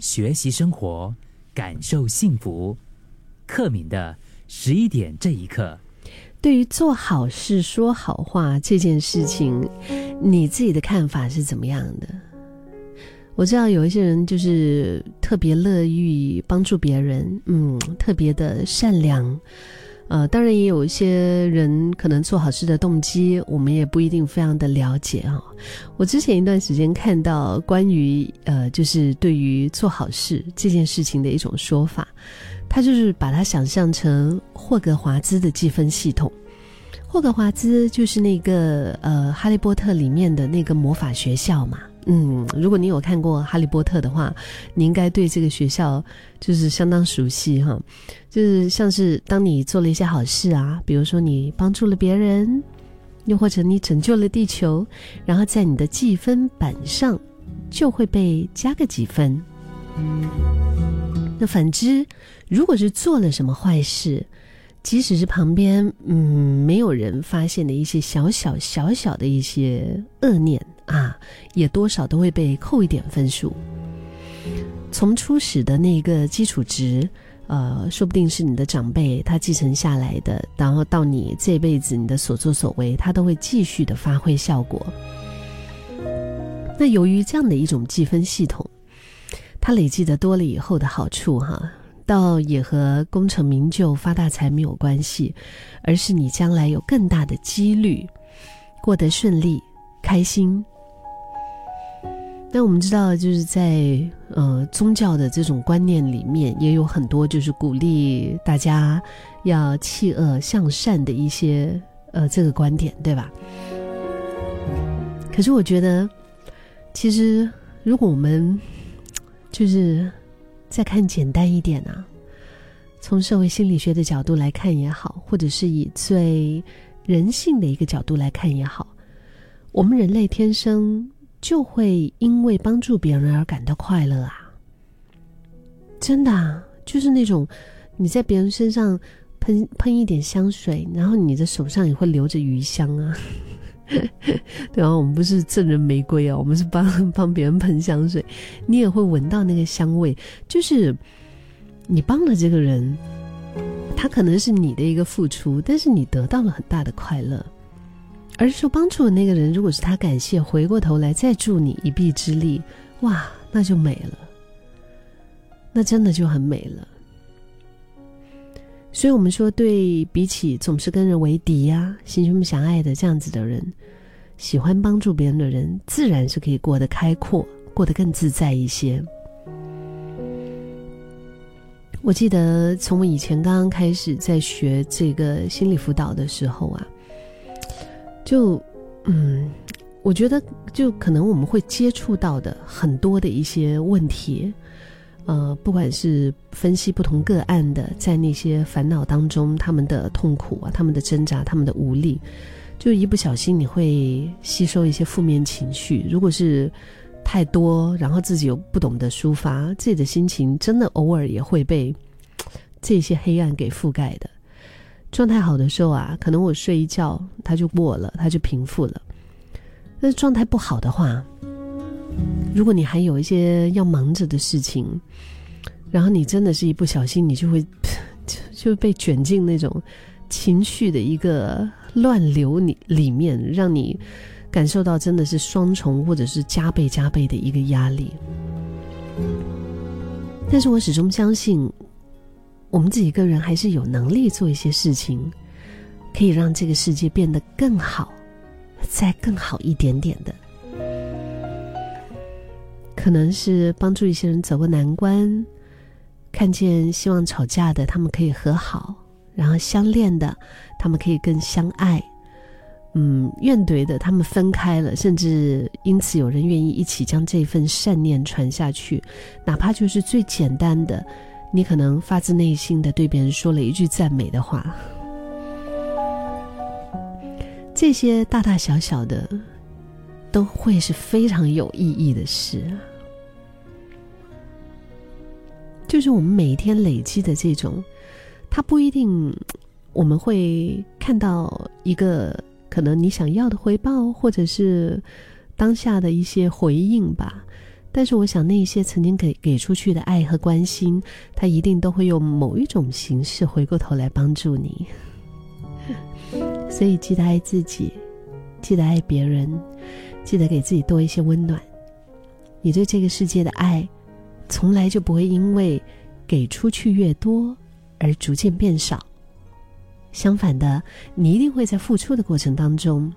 学习生活，感受幸福。克敏的十一点这一刻，对于做好事、说好话这件事情，你自己的看法是怎么样的？我知道有一些人就是特别乐于帮助别人，嗯，特别的善良。呃，当然也有一些人可能做好事的动机，我们也不一定非常的了解啊。我之前一段时间看到关于呃，就是对于做好事这件事情的一种说法，他就是把它想象成霍格华兹的积分系统。霍格华兹就是那个呃，哈利波特里面的那个魔法学校嘛。嗯，如果你有看过《哈利波特》的话，你应该对这个学校就是相当熟悉哈。就是像是当你做了一些好事啊，比如说你帮助了别人，又或者你拯救了地球，然后在你的计分板上就会被加个几分。那反之，如果是做了什么坏事，即使是旁边嗯没有人发现的一些小小小小的一些恶念。啊，也多少都会被扣一点分数。从初始的那个基础值，呃，说不定是你的长辈他继承下来的，然后到你这辈子你的所作所为，他都会继续的发挥效果。那由于这样的一种计分系统，它累积的多了以后的好处，哈，倒也和功成名就、发大财没有关系，而是你将来有更大的几率过得顺利、开心。那我们知道，就是在呃宗教的这种观念里面，也有很多就是鼓励大家要弃恶向善的一些呃这个观点，对吧？可是我觉得，其实如果我们就是再看简单一点啊，从社会心理学的角度来看也好，或者是以最人性的一个角度来看也好，我们人类天生。就会因为帮助别人而感到快乐啊！真的啊，就是那种你在别人身上喷喷一点香水，然后你的手上也会留着余香啊。对啊，我们不是赠人玫瑰啊，我们是帮 帮别人喷香水，你也会闻到那个香味。就是你帮了这个人，他可能是你的一个付出，但是你得到了很大的快乐。而受帮助的那个人，如果是他感谢，回过头来再助你一臂之力，哇，那就美了，那真的就很美了。所以，我们说，对比起总是跟人为敌呀、心胸狭隘的这样子的人，喜欢帮助别人的人，自然是可以过得开阔，过得更自在一些。我记得从我以前刚刚开始在学这个心理辅导的时候啊。就，嗯，我觉得就可能我们会接触到的很多的一些问题，呃，不管是分析不同个案的，在那些烦恼当中，他们的痛苦啊，他们的挣扎，他们的无力，就一不小心你会吸收一些负面情绪。如果是太多，然后自己又不懂得抒发，自己的心情真的偶尔也会被这些黑暗给覆盖的。状态好的时候啊，可能我睡一觉，它就过了，它就平复了。但是状态不好的话，如果你还有一些要忙着的事情，然后你真的是一不小心，你就会就 就被卷进那种情绪的一个乱流里里面，让你感受到真的是双重或者是加倍加倍的一个压力。但是我始终相信。我们自己个人还是有能力做一些事情，可以让这个世界变得更好，再更好一点点的。可能是帮助一些人走过难关，看见希望吵架的他们可以和好，然后相恋的他们可以更相爱，嗯，怨怼的他们分开了，甚至因此有人愿意一起将这份善念传下去，哪怕就是最简单的。你可能发自内心的对别人说了一句赞美的话，这些大大小小的，都会是非常有意义的事。就是我们每天累积的这种，它不一定我们会看到一个可能你想要的回报，或者是当下的一些回应吧。但是我想，那些曾经给给出去的爱和关心，他一定都会用某一种形式回过头来帮助你。所以，记得爱自己，记得爱别人，记得给自己多一些温暖。你对这个世界的爱，从来就不会因为给出去越多而逐渐变少。相反的，你一定会在付出的过程当中，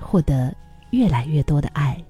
获得越来越多的爱。